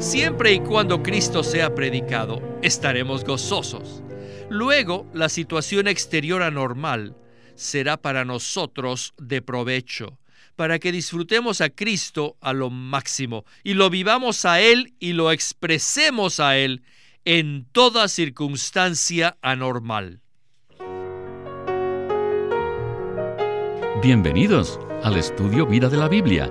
Siempre y cuando Cristo sea predicado, estaremos gozosos. Luego, la situación exterior anormal será para nosotros de provecho, para que disfrutemos a Cristo a lo máximo y lo vivamos a Él y lo expresemos a Él en toda circunstancia anormal. Bienvenidos al estudio Vida de la Biblia,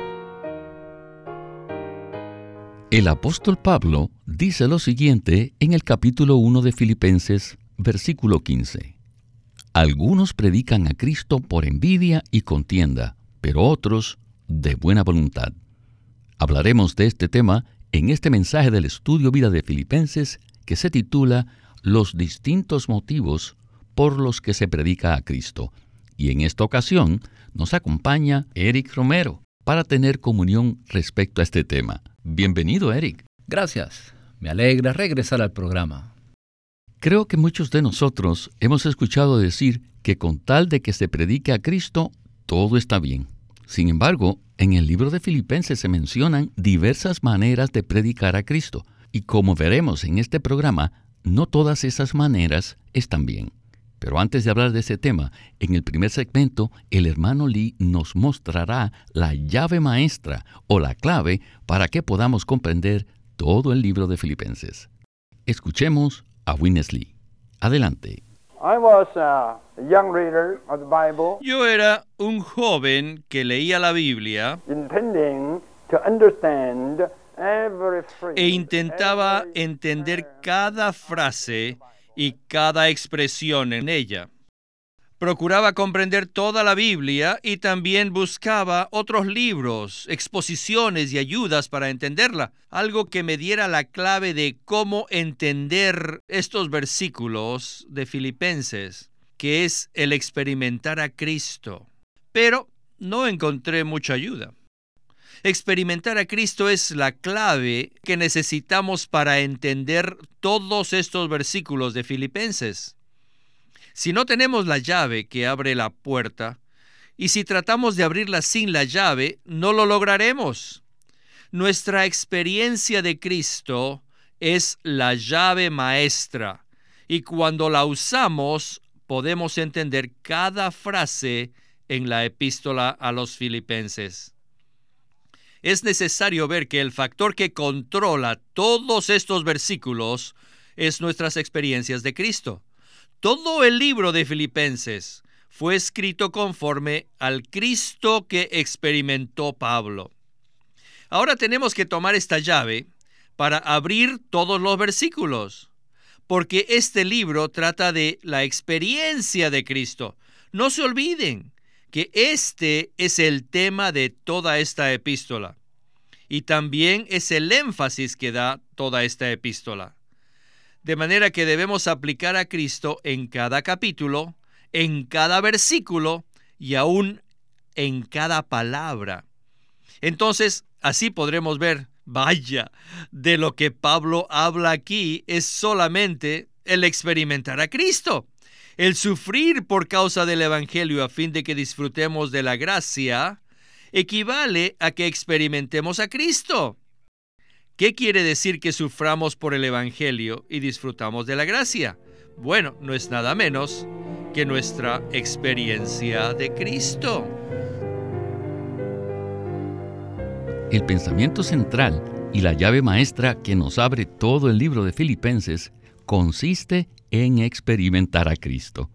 El apóstol Pablo dice lo siguiente en el capítulo 1 de Filipenses, versículo 15. Algunos predican a Cristo por envidia y contienda, pero otros de buena voluntad. Hablaremos de este tema en este mensaje del estudio vida de Filipenses que se titula Los distintos motivos por los que se predica a Cristo. Y en esta ocasión nos acompaña Eric Romero para tener comunión respecto a este tema. Bienvenido, Eric. Gracias. Me alegra regresar al programa. Creo que muchos de nosotros hemos escuchado decir que con tal de que se predique a Cristo, todo está bien. Sin embargo, en el libro de Filipenses se mencionan diversas maneras de predicar a Cristo, y como veremos en este programa, no todas esas maneras están bien. Pero antes de hablar de ese tema, en el primer segmento, el hermano Lee nos mostrará la llave maestra o la clave para que podamos comprender todo el libro de Filipenses. Escuchemos a Witness Lee. Adelante. Yo era un joven que leía la Biblia e intentaba entender cada frase y cada expresión en ella. Procuraba comprender toda la Biblia y también buscaba otros libros, exposiciones y ayudas para entenderla, algo que me diera la clave de cómo entender estos versículos de Filipenses, que es el experimentar a Cristo. Pero no encontré mucha ayuda. Experimentar a Cristo es la clave que necesitamos para entender todos estos versículos de Filipenses. Si no tenemos la llave que abre la puerta, y si tratamos de abrirla sin la llave, no lo lograremos. Nuestra experiencia de Cristo es la llave maestra, y cuando la usamos podemos entender cada frase en la epístola a los filipenses. Es necesario ver que el factor que controla todos estos versículos es nuestras experiencias de Cristo. Todo el libro de Filipenses fue escrito conforme al Cristo que experimentó Pablo. Ahora tenemos que tomar esta llave para abrir todos los versículos, porque este libro trata de la experiencia de Cristo. No se olviden que este es el tema de toda esta epístola y también es el énfasis que da toda esta epístola. De manera que debemos aplicar a Cristo en cada capítulo, en cada versículo y aún en cada palabra. Entonces, así podremos ver, vaya, de lo que Pablo habla aquí es solamente el experimentar a Cristo, el sufrir por causa del Evangelio a fin de que disfrutemos de la gracia, equivale a que experimentemos a Cristo. ¿Qué quiere decir que suframos por el Evangelio y disfrutamos de la gracia? Bueno, no es nada menos que nuestra experiencia de Cristo. El pensamiento central y la llave maestra que nos abre todo el libro de Filipenses consiste en experimentar a Cristo.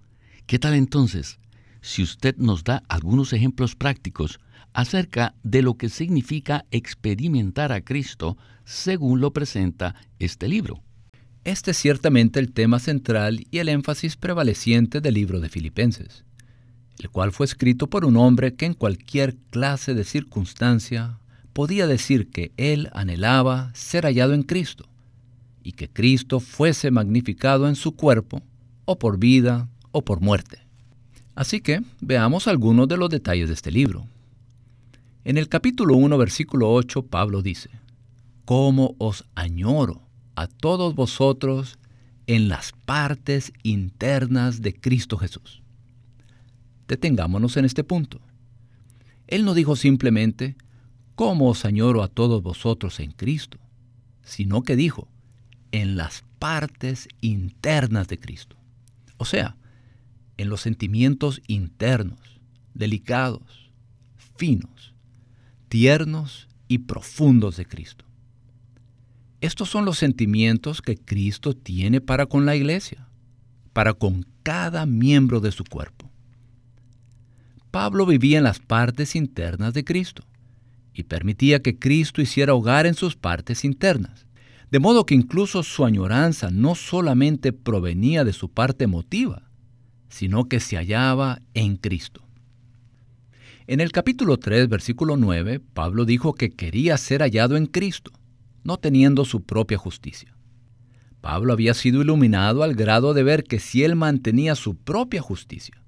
¿Qué tal entonces si usted nos da algunos ejemplos prácticos acerca de lo que significa experimentar a Cristo según lo presenta este libro. Este es ciertamente el tema central y el énfasis prevaleciente del libro de Filipenses, el cual fue escrito por un hombre que en cualquier clase de circunstancia podía decir que él anhelaba ser hallado en Cristo. Y que Cristo fuese magnificado en su cuerpo, o por vida o por muerte. Así que veamos algunos de los detalles de este libro. En el capítulo 1, versículo 8, Pablo dice, ¿Cómo os añoro a todos vosotros en las partes internas de Cristo Jesús? Detengámonos en este punto. Él no dijo simplemente, ¿cómo os añoro a todos vosotros en Cristo? Sino que dijo, en las partes internas de Cristo. O sea, en los sentimientos internos, delicados, finos, tiernos y profundos de Cristo. Estos son los sentimientos que Cristo tiene para con la iglesia, para con cada miembro de su cuerpo. Pablo vivía en las partes internas de Cristo y permitía que Cristo hiciera hogar en sus partes internas, de modo que incluso su añoranza no solamente provenía de su parte emotiva, sino que se hallaba en Cristo. En el capítulo 3, versículo 9, Pablo dijo que quería ser hallado en Cristo, no teniendo su propia justicia. Pablo había sido iluminado al grado de ver que si él mantenía su propia justicia,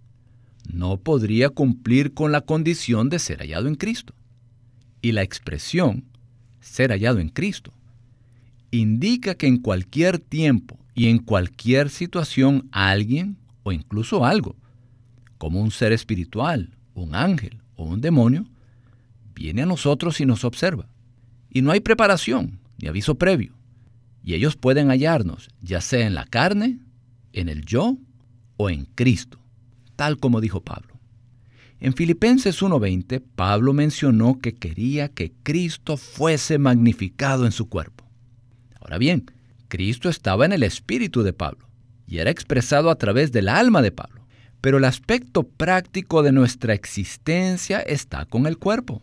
no podría cumplir con la condición de ser hallado en Cristo. Y la expresión, ser hallado en Cristo, indica que en cualquier tiempo y en cualquier situación alguien o incluso algo, como un ser espiritual, un ángel o un demonio, viene a nosotros y nos observa. Y no hay preparación ni aviso previo. Y ellos pueden hallarnos, ya sea en la carne, en el yo o en Cristo, tal como dijo Pablo. En Filipenses 1:20, Pablo mencionó que quería que Cristo fuese magnificado en su cuerpo. Ahora bien, Cristo estaba en el espíritu de Pablo y era expresado a través del alma de Pablo. Pero el aspecto práctico de nuestra existencia está con el cuerpo.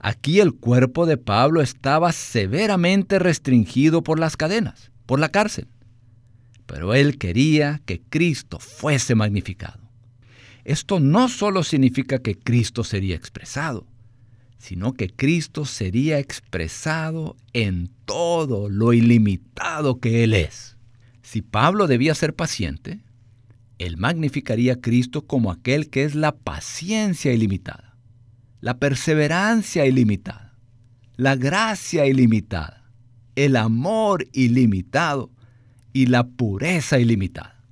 Aquí el cuerpo de Pablo estaba severamente restringido por las cadenas, por la cárcel. Pero él quería que Cristo fuese magnificado. Esto no solo significa que Cristo sería expresado, sino que Cristo sería expresado en todo lo ilimitado que Él es. Si Pablo debía ser paciente, él magnificaría a Cristo como aquel que es la paciencia ilimitada, la perseverancia ilimitada, la gracia ilimitada, el amor ilimitado y la pureza ilimitada.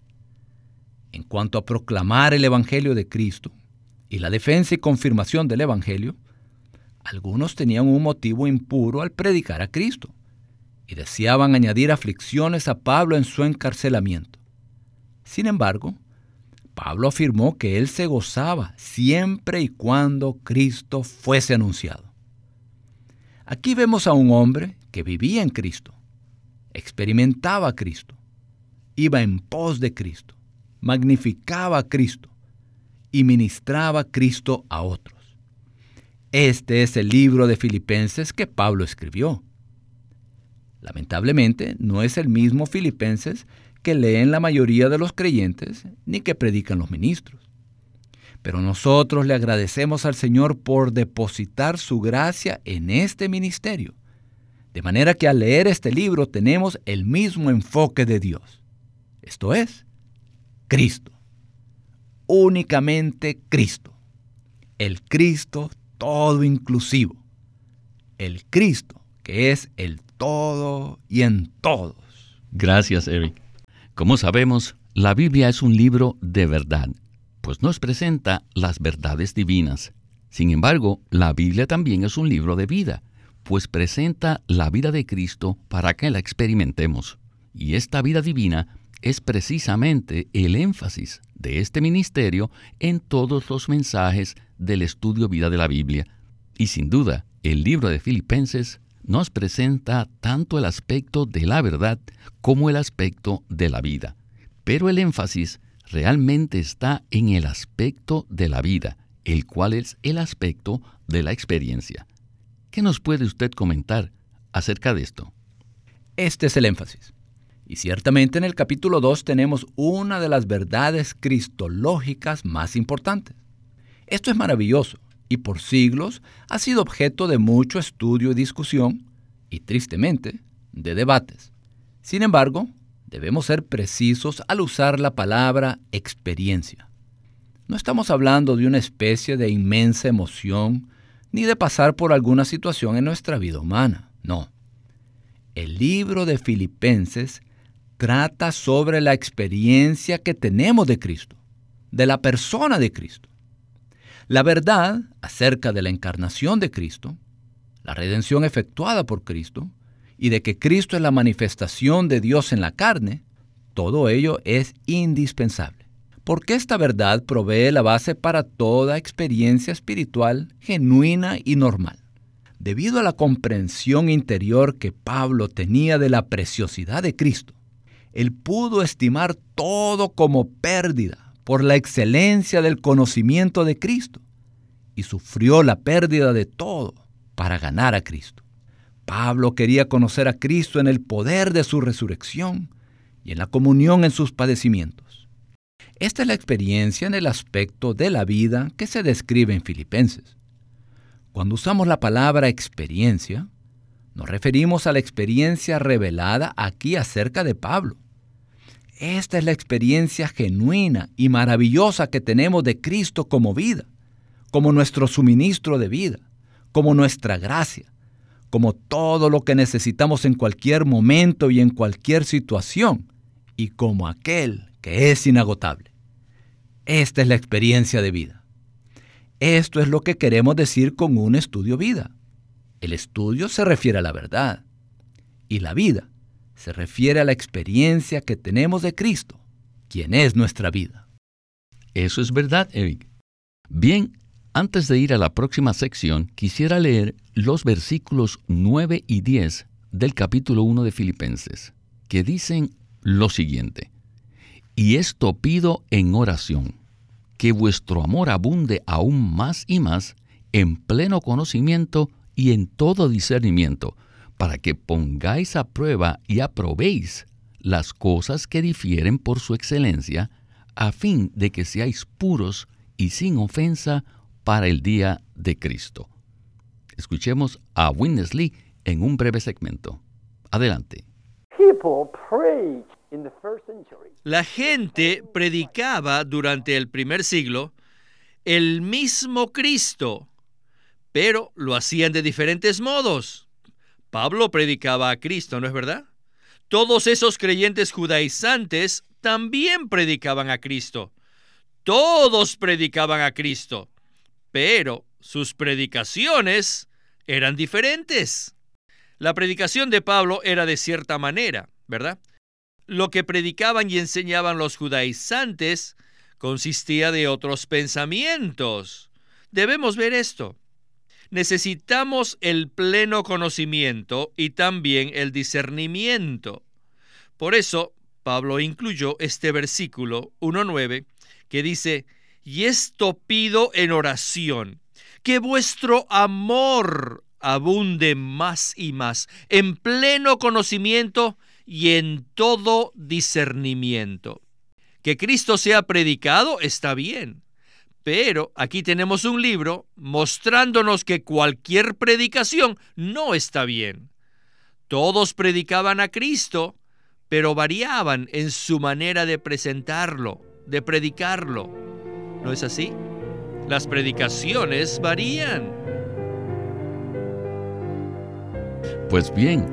En cuanto a proclamar el Evangelio de Cristo y la defensa y confirmación del Evangelio, algunos tenían un motivo impuro al predicar a Cristo y deseaban añadir aflicciones a Pablo en su encarcelamiento. Sin embargo, Pablo afirmó que él se gozaba siempre y cuando Cristo fuese anunciado. Aquí vemos a un hombre que vivía en Cristo, experimentaba a Cristo, iba en pos de Cristo, magnificaba a Cristo y ministraba Cristo a otros. Este es el libro de Filipenses que Pablo escribió. Lamentablemente, no es el mismo Filipenses que leen la mayoría de los creyentes ni que predican los ministros. Pero nosotros le agradecemos al Señor por depositar su gracia en este ministerio. De manera que al leer este libro tenemos el mismo enfoque de Dios. Esto es, Cristo. Únicamente Cristo. El Cristo todo inclusivo. El Cristo que es el todo y en todos. Gracias, Eric. Como sabemos, la Biblia es un libro de verdad, pues nos presenta las verdades divinas. Sin embargo, la Biblia también es un libro de vida, pues presenta la vida de Cristo para que la experimentemos. Y esta vida divina es precisamente el énfasis de este ministerio en todos los mensajes del estudio vida de la Biblia. Y sin duda, el libro de Filipenses nos presenta tanto el aspecto de la verdad como el aspecto de la vida. Pero el énfasis realmente está en el aspecto de la vida, el cual es el aspecto de la experiencia. ¿Qué nos puede usted comentar acerca de esto? Este es el énfasis. Y ciertamente en el capítulo 2 tenemos una de las verdades cristológicas más importantes. Esto es maravilloso y por siglos ha sido objeto de mucho estudio y discusión, y tristemente, de debates. Sin embargo, debemos ser precisos al usar la palabra experiencia. No estamos hablando de una especie de inmensa emoción ni de pasar por alguna situación en nuestra vida humana, no. El libro de Filipenses trata sobre la experiencia que tenemos de Cristo, de la persona de Cristo. La verdad acerca de la encarnación de Cristo, la redención efectuada por Cristo, y de que Cristo es la manifestación de Dios en la carne, todo ello es indispensable. Porque esta verdad provee la base para toda experiencia espiritual genuina y normal. Debido a la comprensión interior que Pablo tenía de la preciosidad de Cristo, él pudo estimar todo como pérdida por la excelencia del conocimiento de Cristo y sufrió la pérdida de todo para ganar a Cristo. Pablo quería conocer a Cristo en el poder de su resurrección y en la comunión en sus padecimientos. Esta es la experiencia en el aspecto de la vida que se describe en Filipenses. Cuando usamos la palabra experiencia, nos referimos a la experiencia revelada aquí acerca de Pablo. Esta es la experiencia genuina y maravillosa que tenemos de Cristo como vida, como nuestro suministro de vida, como nuestra gracia, como todo lo que necesitamos en cualquier momento y en cualquier situación, y como aquel que es inagotable. Esta es la experiencia de vida. Esto es lo que queremos decir con un estudio vida. El estudio se refiere a la verdad y la vida se refiere a la experiencia que tenemos de Cristo, quien es nuestra vida. Eso es verdad, Eric. Bien, antes de ir a la próxima sección, quisiera leer los versículos 9 y 10 del capítulo 1 de Filipenses, que dicen lo siguiente. Y esto pido en oración, que vuestro amor abunde aún más y más en pleno conocimiento y en todo discernimiento, para que pongáis a prueba y aprobéis las cosas que difieren por su excelencia, a fin de que seáis puros y sin ofensa para el día de Cristo. Escuchemos a Winnesley en un breve segmento. Adelante. La gente predicaba durante el primer siglo el mismo Cristo, pero lo hacían de diferentes modos. Pablo predicaba a Cristo, ¿no es verdad? Todos esos creyentes judaizantes también predicaban a Cristo. Todos predicaban a Cristo pero sus predicaciones eran diferentes. La predicación de Pablo era de cierta manera, ¿verdad? Lo que predicaban y enseñaban los judaizantes consistía de otros pensamientos. Debemos ver esto. Necesitamos el pleno conocimiento y también el discernimiento. Por eso, Pablo incluyó este versículo 1.9 que dice, y esto pido en oración, que vuestro amor abunde más y más en pleno conocimiento y en todo discernimiento. Que Cristo sea predicado está bien, pero aquí tenemos un libro mostrándonos que cualquier predicación no está bien. Todos predicaban a Cristo, pero variaban en su manera de presentarlo, de predicarlo. ¿No es así? Las predicaciones varían. Pues bien,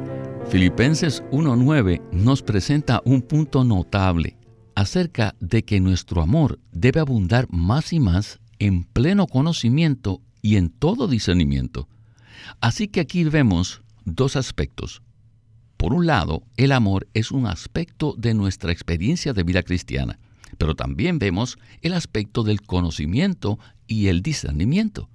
Filipenses 1.9 nos presenta un punto notable acerca de que nuestro amor debe abundar más y más en pleno conocimiento y en todo discernimiento. Así que aquí vemos dos aspectos. Por un lado, el amor es un aspecto de nuestra experiencia de vida cristiana pero también vemos el aspecto del conocimiento y el discernimiento.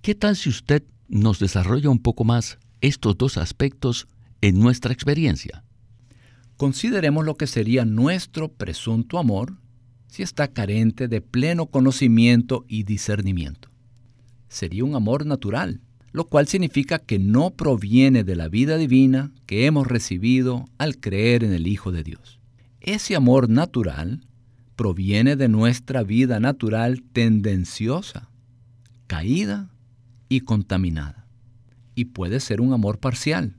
¿Qué tal si usted nos desarrolla un poco más estos dos aspectos en nuestra experiencia? Consideremos lo que sería nuestro presunto amor si está carente de pleno conocimiento y discernimiento. Sería un amor natural, lo cual significa que no proviene de la vida divina que hemos recibido al creer en el Hijo de Dios. Ese amor natural proviene de nuestra vida natural tendenciosa, caída y contaminada. Y puede ser un amor parcial,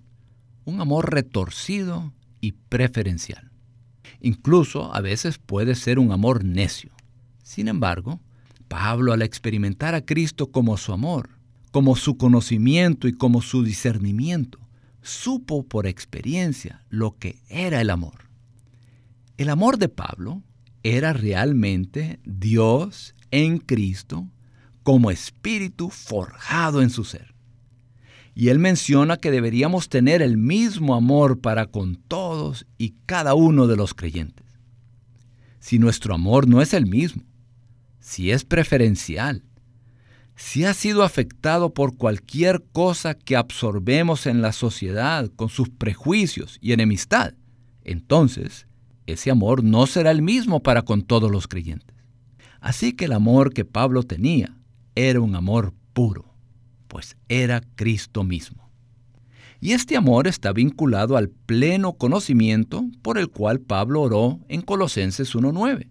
un amor retorcido y preferencial. Incluso a veces puede ser un amor necio. Sin embargo, Pablo al experimentar a Cristo como su amor, como su conocimiento y como su discernimiento, supo por experiencia lo que era el amor. El amor de Pablo era realmente Dios en Cristo como espíritu forjado en su ser. Y él menciona que deberíamos tener el mismo amor para con todos y cada uno de los creyentes. Si nuestro amor no es el mismo, si es preferencial, si ha sido afectado por cualquier cosa que absorbemos en la sociedad con sus prejuicios y enemistad, entonces ese amor no será el mismo para con todos los creyentes. Así que el amor que Pablo tenía era un amor puro, pues era Cristo mismo. Y este amor está vinculado al pleno conocimiento por el cual Pablo oró en Colosenses 1.9,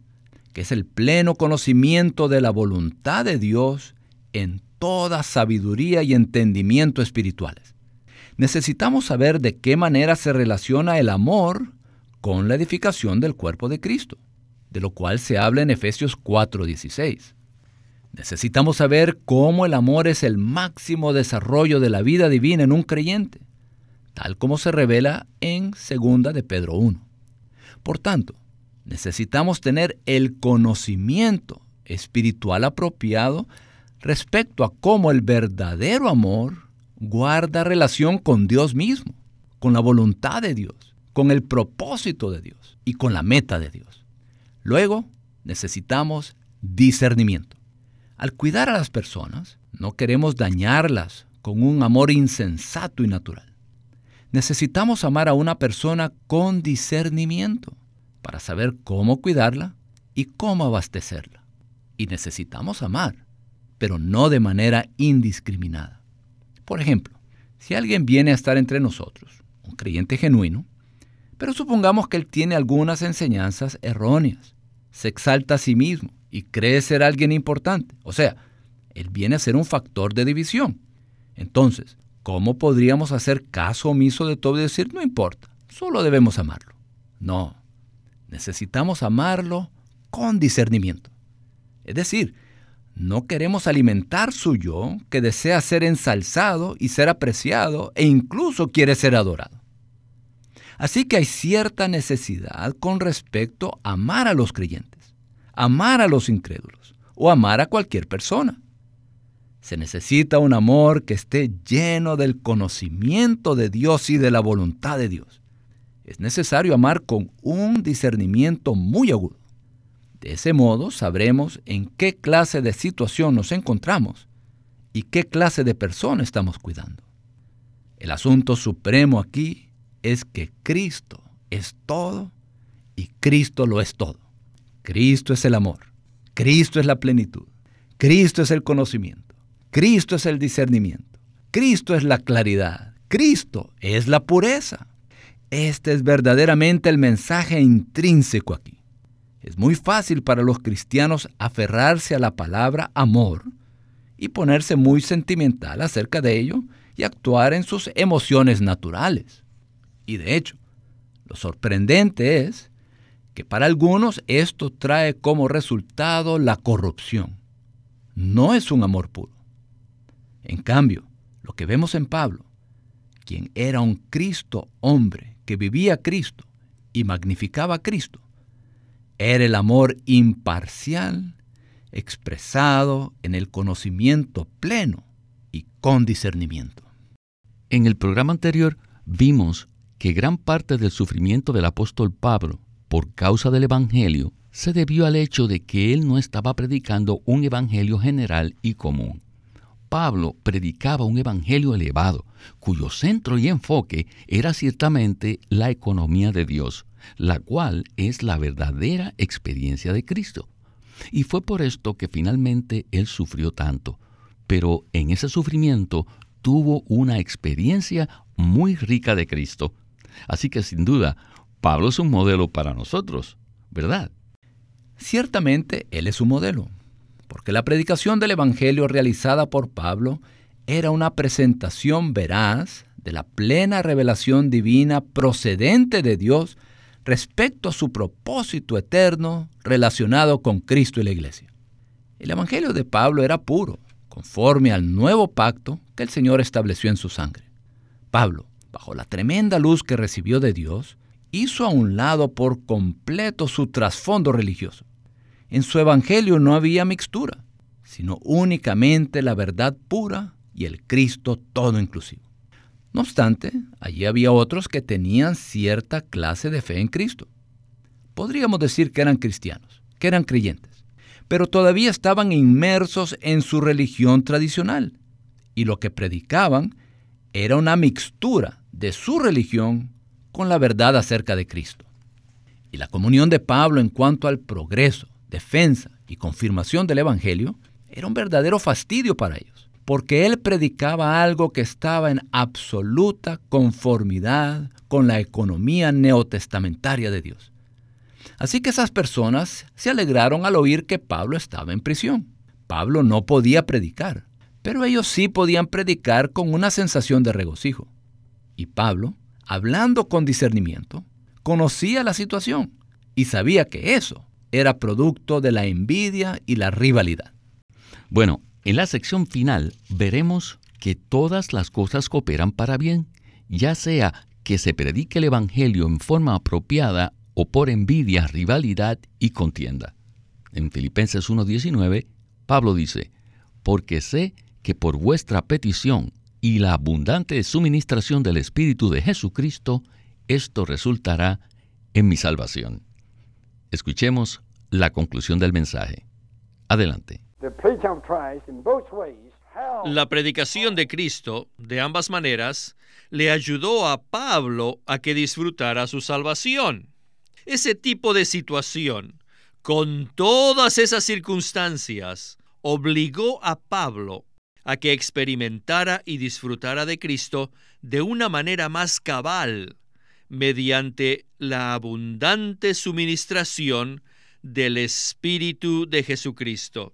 que es el pleno conocimiento de la voluntad de Dios en toda sabiduría y entendimiento espirituales. Necesitamos saber de qué manera se relaciona el amor con la edificación del cuerpo de Cristo, de lo cual se habla en Efesios 4:16. Necesitamos saber cómo el amor es el máximo desarrollo de la vida divina en un creyente, tal como se revela en 2 de Pedro 1. Por tanto, necesitamos tener el conocimiento espiritual apropiado respecto a cómo el verdadero amor guarda relación con Dios mismo, con la voluntad de Dios, con el propósito de Dios y con la meta de Dios. Luego, necesitamos discernimiento. Al cuidar a las personas, no queremos dañarlas con un amor insensato y natural. Necesitamos amar a una persona con discernimiento para saber cómo cuidarla y cómo abastecerla. Y necesitamos amar, pero no de manera indiscriminada. Por ejemplo, si alguien viene a estar entre nosotros, un creyente genuino, pero supongamos que él tiene algunas enseñanzas erróneas, se exalta a sí mismo y cree ser alguien importante. O sea, él viene a ser un factor de división. Entonces, ¿cómo podríamos hacer caso omiso de todo y decir, no importa, solo debemos amarlo? No, necesitamos amarlo con discernimiento. Es decir, no queremos alimentar su yo que desea ser ensalzado y ser apreciado e incluso quiere ser adorado. Así que hay cierta necesidad con respecto a amar a los creyentes amar a los incrédulos o amar a cualquier persona. Se necesita un amor que esté lleno del conocimiento de Dios y de la voluntad de Dios. Es necesario amar con un discernimiento muy agudo. De ese modo sabremos en qué clase de situación nos encontramos y qué clase de persona estamos cuidando. El asunto supremo aquí es que Cristo es todo y Cristo lo es todo. Cristo es el amor, Cristo es la plenitud, Cristo es el conocimiento, Cristo es el discernimiento, Cristo es la claridad, Cristo es la pureza. Este es verdaderamente el mensaje intrínseco aquí. Es muy fácil para los cristianos aferrarse a la palabra amor y ponerse muy sentimental acerca de ello y actuar en sus emociones naturales. Y de hecho, lo sorprendente es que para algunos esto trae como resultado la corrupción. No es un amor puro. En cambio, lo que vemos en Pablo, quien era un Cristo hombre que vivía Cristo y magnificaba a Cristo, era el amor imparcial expresado en el conocimiento pleno y con discernimiento. En el programa anterior vimos que gran parte del sufrimiento del apóstol Pablo por causa del Evangelio se debió al hecho de que él no estaba predicando un Evangelio general y común. Pablo predicaba un Evangelio elevado, cuyo centro y enfoque era ciertamente la economía de Dios, la cual es la verdadera experiencia de Cristo. Y fue por esto que finalmente él sufrió tanto. Pero en ese sufrimiento tuvo una experiencia muy rica de Cristo. Así que sin duda, Pablo es un modelo para nosotros, ¿verdad? Ciertamente Él es un modelo, porque la predicación del Evangelio realizada por Pablo era una presentación veraz de la plena revelación divina procedente de Dios respecto a su propósito eterno relacionado con Cristo y la Iglesia. El Evangelio de Pablo era puro, conforme al nuevo pacto que el Señor estableció en su sangre. Pablo, bajo la tremenda luz que recibió de Dios, hizo a un lado por completo su trasfondo religioso. En su Evangelio no había mixtura, sino únicamente la verdad pura y el Cristo todo inclusivo. No obstante, allí había otros que tenían cierta clase de fe en Cristo. Podríamos decir que eran cristianos, que eran creyentes, pero todavía estaban inmersos en su religión tradicional, y lo que predicaban era una mixtura de su religión con la verdad acerca de Cristo. Y la comunión de Pablo en cuanto al progreso, defensa y confirmación del Evangelio era un verdadero fastidio para ellos porque él predicaba algo que estaba en absoluta conformidad con la economía neotestamentaria de Dios. Así que esas personas se alegraron al oír que Pablo estaba en prisión. Pablo no podía predicar, pero ellos sí podían predicar con una sensación de regocijo. Y Pablo, hablando con discernimiento, conocía la situación y sabía que eso era producto de la envidia y la rivalidad. Bueno, en la sección final veremos que todas las cosas cooperan para bien, ya sea que se predique el Evangelio en forma apropiada o por envidia, rivalidad y contienda. En Filipenses 1.19, Pablo dice, porque sé que por vuestra petición y la abundante suministración del Espíritu de Jesucristo, esto resultará en mi salvación. Escuchemos la conclusión del mensaje. Adelante. La predicación de Cristo, de ambas maneras, le ayudó a Pablo a que disfrutara su salvación. Ese tipo de situación, con todas esas circunstancias, obligó a Pablo a que experimentara y disfrutara de Cristo de una manera más cabal, mediante la abundante suministración del Espíritu de Jesucristo.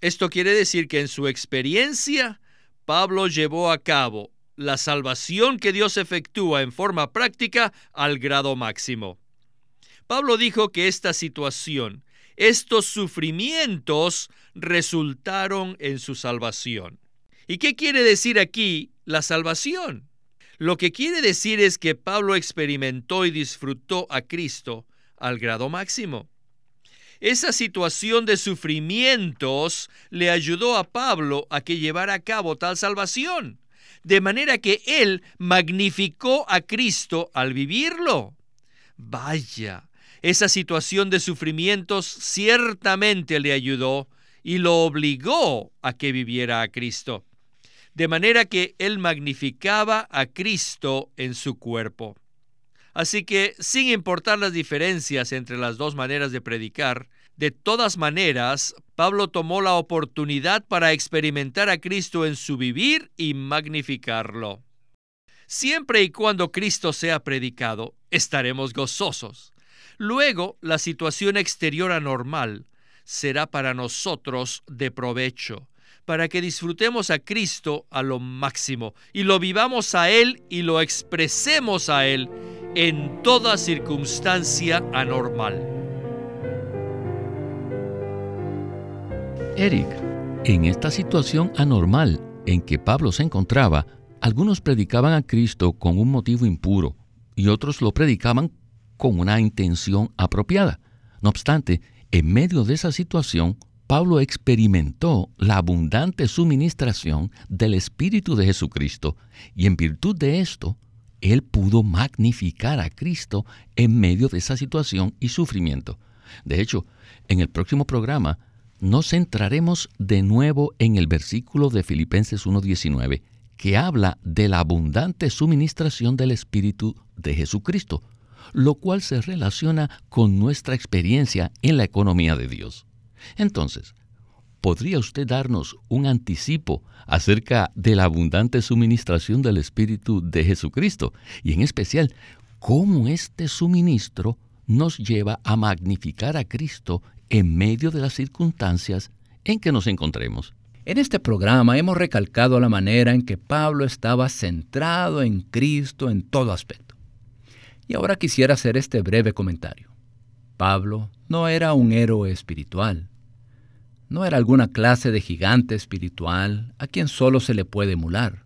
Esto quiere decir que en su experiencia, Pablo llevó a cabo la salvación que Dios efectúa en forma práctica al grado máximo. Pablo dijo que esta situación, estos sufrimientos resultaron en su salvación. ¿Y qué quiere decir aquí la salvación? Lo que quiere decir es que Pablo experimentó y disfrutó a Cristo al grado máximo. Esa situación de sufrimientos le ayudó a Pablo a que llevara a cabo tal salvación, de manera que él magnificó a Cristo al vivirlo. Vaya, esa situación de sufrimientos ciertamente le ayudó y lo obligó a que viviera a Cristo, de manera que él magnificaba a Cristo en su cuerpo. Así que, sin importar las diferencias entre las dos maneras de predicar, de todas maneras, Pablo tomó la oportunidad para experimentar a Cristo en su vivir y magnificarlo. Siempre y cuando Cristo sea predicado, estaremos gozosos. Luego, la situación exterior anormal será para nosotros de provecho, para que disfrutemos a Cristo a lo máximo y lo vivamos a Él y lo expresemos a Él en toda circunstancia anormal. Eric, en esta situación anormal en que Pablo se encontraba, algunos predicaban a Cristo con un motivo impuro y otros lo predicaban con una intención apropiada. No obstante, en medio de esa situación, Pablo experimentó la abundante suministración del Espíritu de Jesucristo y en virtud de esto, él pudo magnificar a Cristo en medio de esa situación y sufrimiento. De hecho, en el próximo programa nos centraremos de nuevo en el versículo de Filipenses 1.19, que habla de la abundante suministración del Espíritu de Jesucristo, lo cual se relaciona con nuestra experiencia en la economía de Dios. Entonces, ¿podría usted darnos un anticipo acerca de la abundante suministración del Espíritu de Jesucristo? Y en especial, cómo este suministro nos lleva a magnificar a Cristo en medio de las circunstancias en que nos encontremos. En este programa hemos recalcado la manera en que Pablo estaba centrado en Cristo en todo aspecto. Y ahora quisiera hacer este breve comentario. Pablo no era un héroe espiritual, no era alguna clase de gigante espiritual a quien solo se le puede emular.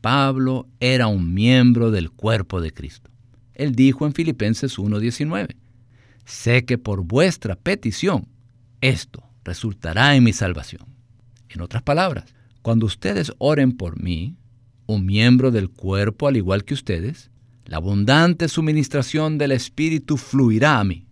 Pablo era un miembro del cuerpo de Cristo. Él dijo en Filipenses 1:19, sé que por vuestra petición esto resultará en mi salvación. En otras palabras, cuando ustedes oren por mí, un miembro del cuerpo al igual que ustedes, la abundante suministración del Espíritu fluirá a mí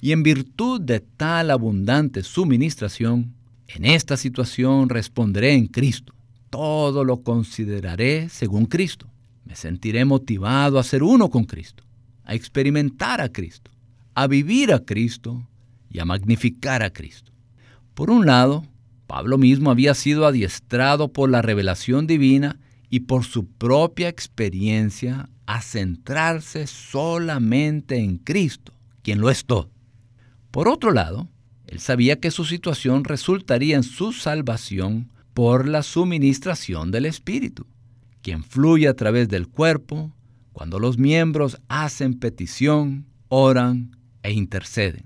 y en virtud de tal abundante suministración, en esta situación responderé en Cristo. Todo lo consideraré según Cristo. Me sentiré motivado a ser uno con Cristo, a experimentar a Cristo, a vivir a Cristo y a magnificar a Cristo. Por un lado, Pablo mismo había sido adiestrado por la revelación divina y por su propia experiencia a centrarse solamente en Cristo, quien lo es todo. Por otro lado, él sabía que su situación resultaría en su salvación por la suministración del Espíritu, quien fluye a través del cuerpo cuando los miembros hacen petición, oran e interceden.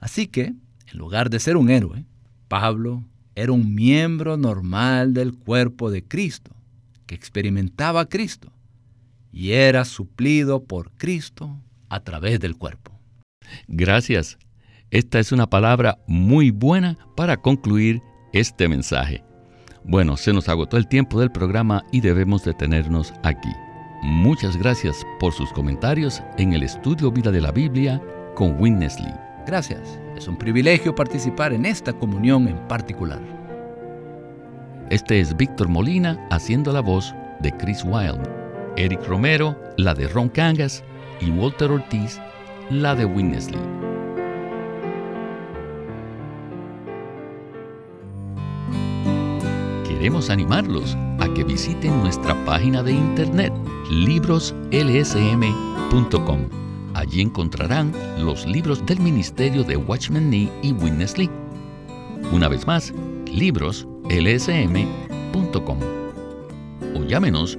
Así que, en lugar de ser un héroe, Pablo era un miembro normal del cuerpo de Cristo, que experimentaba a Cristo y era suplido por Cristo a través del cuerpo. Gracias. Esta es una palabra muy buena para concluir este mensaje. Bueno, se nos agotó el tiempo del programa y debemos detenernos aquí. Muchas gracias por sus comentarios en el estudio Vida de la Biblia con Winnesley. Gracias. Es un privilegio participar en esta comunión en particular. Este es Víctor Molina haciendo la voz de Chris Wilde, Eric Romero, la de Ron Cangas y Walter Ortiz, la de Winnesley. queremos animarlos a que visiten nuestra página de internet libroslsm.com. Allí encontrarán los libros del Ministerio de Watchman Nee y Witness Lee. Una vez más, libroslsm.com. O llámenos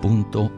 punto